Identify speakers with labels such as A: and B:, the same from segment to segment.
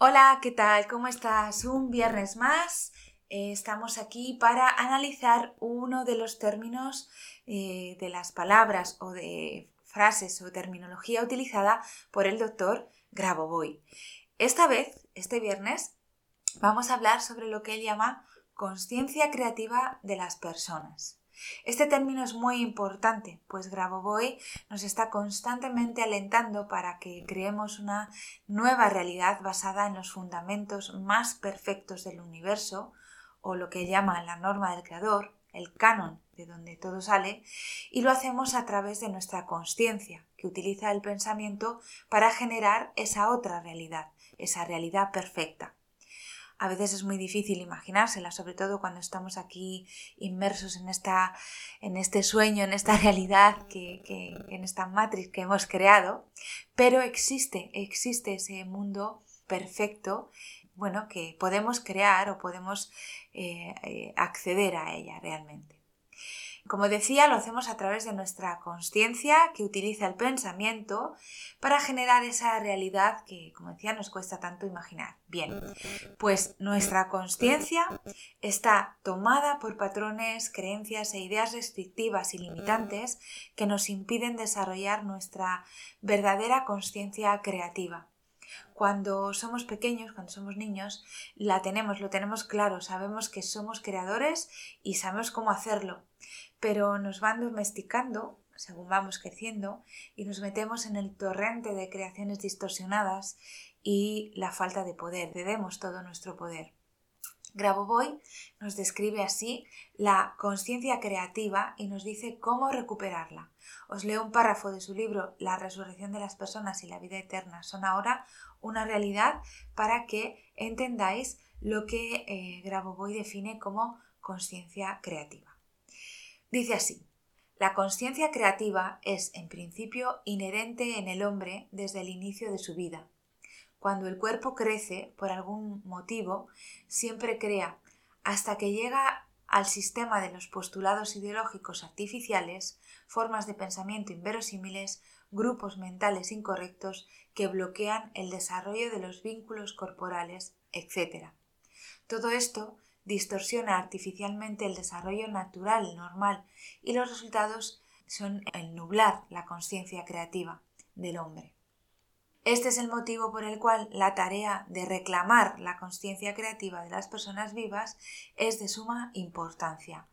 A: Hola, ¿qué tal? ¿Cómo estás? Un viernes más. Eh, estamos aquí para analizar uno de los términos eh, de las palabras o de frases o terminología utilizada por el doctor Grabovoi. Esta vez, este viernes, vamos a hablar sobre lo que él llama conciencia creativa de las personas. Este término es muy importante, pues Grabovoi nos está constantemente alentando para que creemos una nueva realidad basada en los fundamentos más perfectos del universo, o lo que llama la norma del creador, el canon de donde todo sale, y lo hacemos a través de nuestra conciencia, que utiliza el pensamiento para generar esa otra realidad, esa realidad perfecta a veces es muy difícil imaginársela, sobre todo cuando estamos aquí inmersos en, esta, en este sueño, en esta realidad, que, en esta matriz que hemos creado, pero existe, existe ese mundo perfecto, bueno, que podemos crear o podemos eh, eh, acceder a ella realmente. Como decía, lo hacemos a través de nuestra conciencia que utiliza el pensamiento para generar esa realidad que, como decía, nos cuesta tanto imaginar. Bien, pues nuestra conciencia está tomada por patrones, creencias e ideas restrictivas y limitantes que nos impiden desarrollar nuestra verdadera conciencia creativa cuando somos pequeños, cuando somos niños, la tenemos, lo tenemos claro, sabemos que somos creadores y sabemos cómo hacerlo pero nos van domesticando según vamos creciendo y nos metemos en el torrente de creaciones distorsionadas y la falta de poder, cedemos todo nuestro poder. Grabovoi nos describe así la conciencia creativa y nos dice cómo recuperarla. Os leo un párrafo de su libro La resurrección de las personas y la vida eterna son ahora una realidad para que entendáis lo que eh, Grabovoi define como conciencia creativa. Dice así, la conciencia creativa es, en principio, inherente en el hombre desde el inicio de su vida. Cuando el cuerpo crece, por algún motivo, siempre crea, hasta que llega al sistema de los postulados ideológicos artificiales, formas de pensamiento inverosímiles, grupos mentales incorrectos que bloquean el desarrollo de los vínculos corporales, etc. Todo esto distorsiona artificialmente el desarrollo natural, normal, y los resultados son el nublar la conciencia creativa del hombre. Este es el motivo por el cual la tarea de reclamar la conciencia creativa de las personas vivas es de suma importancia.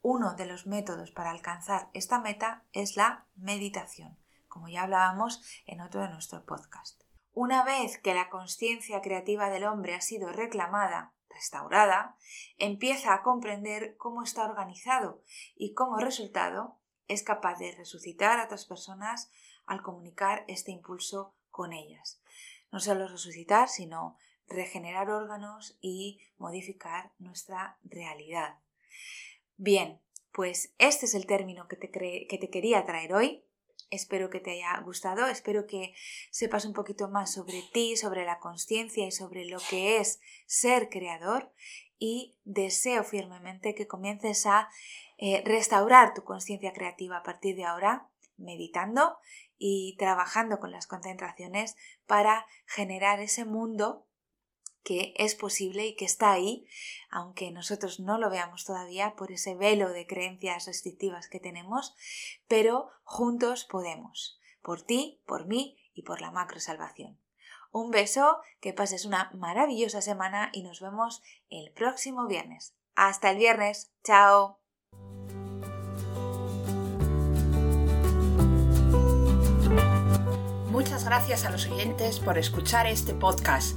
A: Uno de los métodos para alcanzar esta meta es la meditación, como ya hablábamos en otro de nuestros podcasts. Una vez que la conciencia creativa del hombre ha sido reclamada restaurada, empieza a comprender cómo está organizado y como resultado es capaz de resucitar a otras personas al comunicar este impulso con ellas. No solo resucitar, sino regenerar órganos y modificar nuestra realidad. Bien, pues este es el término que te, que te quería traer hoy. Espero que te haya gustado, espero que sepas un poquito más sobre ti, sobre la conciencia y sobre lo que es ser creador. Y deseo firmemente que comiences a eh, restaurar tu conciencia creativa a partir de ahora, meditando y trabajando con las concentraciones para generar ese mundo que es posible y que está ahí, aunque nosotros no lo veamos todavía por ese velo de creencias restrictivas que tenemos, pero juntos podemos, por ti, por mí y por la macro salvación. Un beso, que pases una maravillosa semana y nos vemos el próximo viernes. Hasta el viernes, chao.
B: Muchas gracias a los oyentes por escuchar este podcast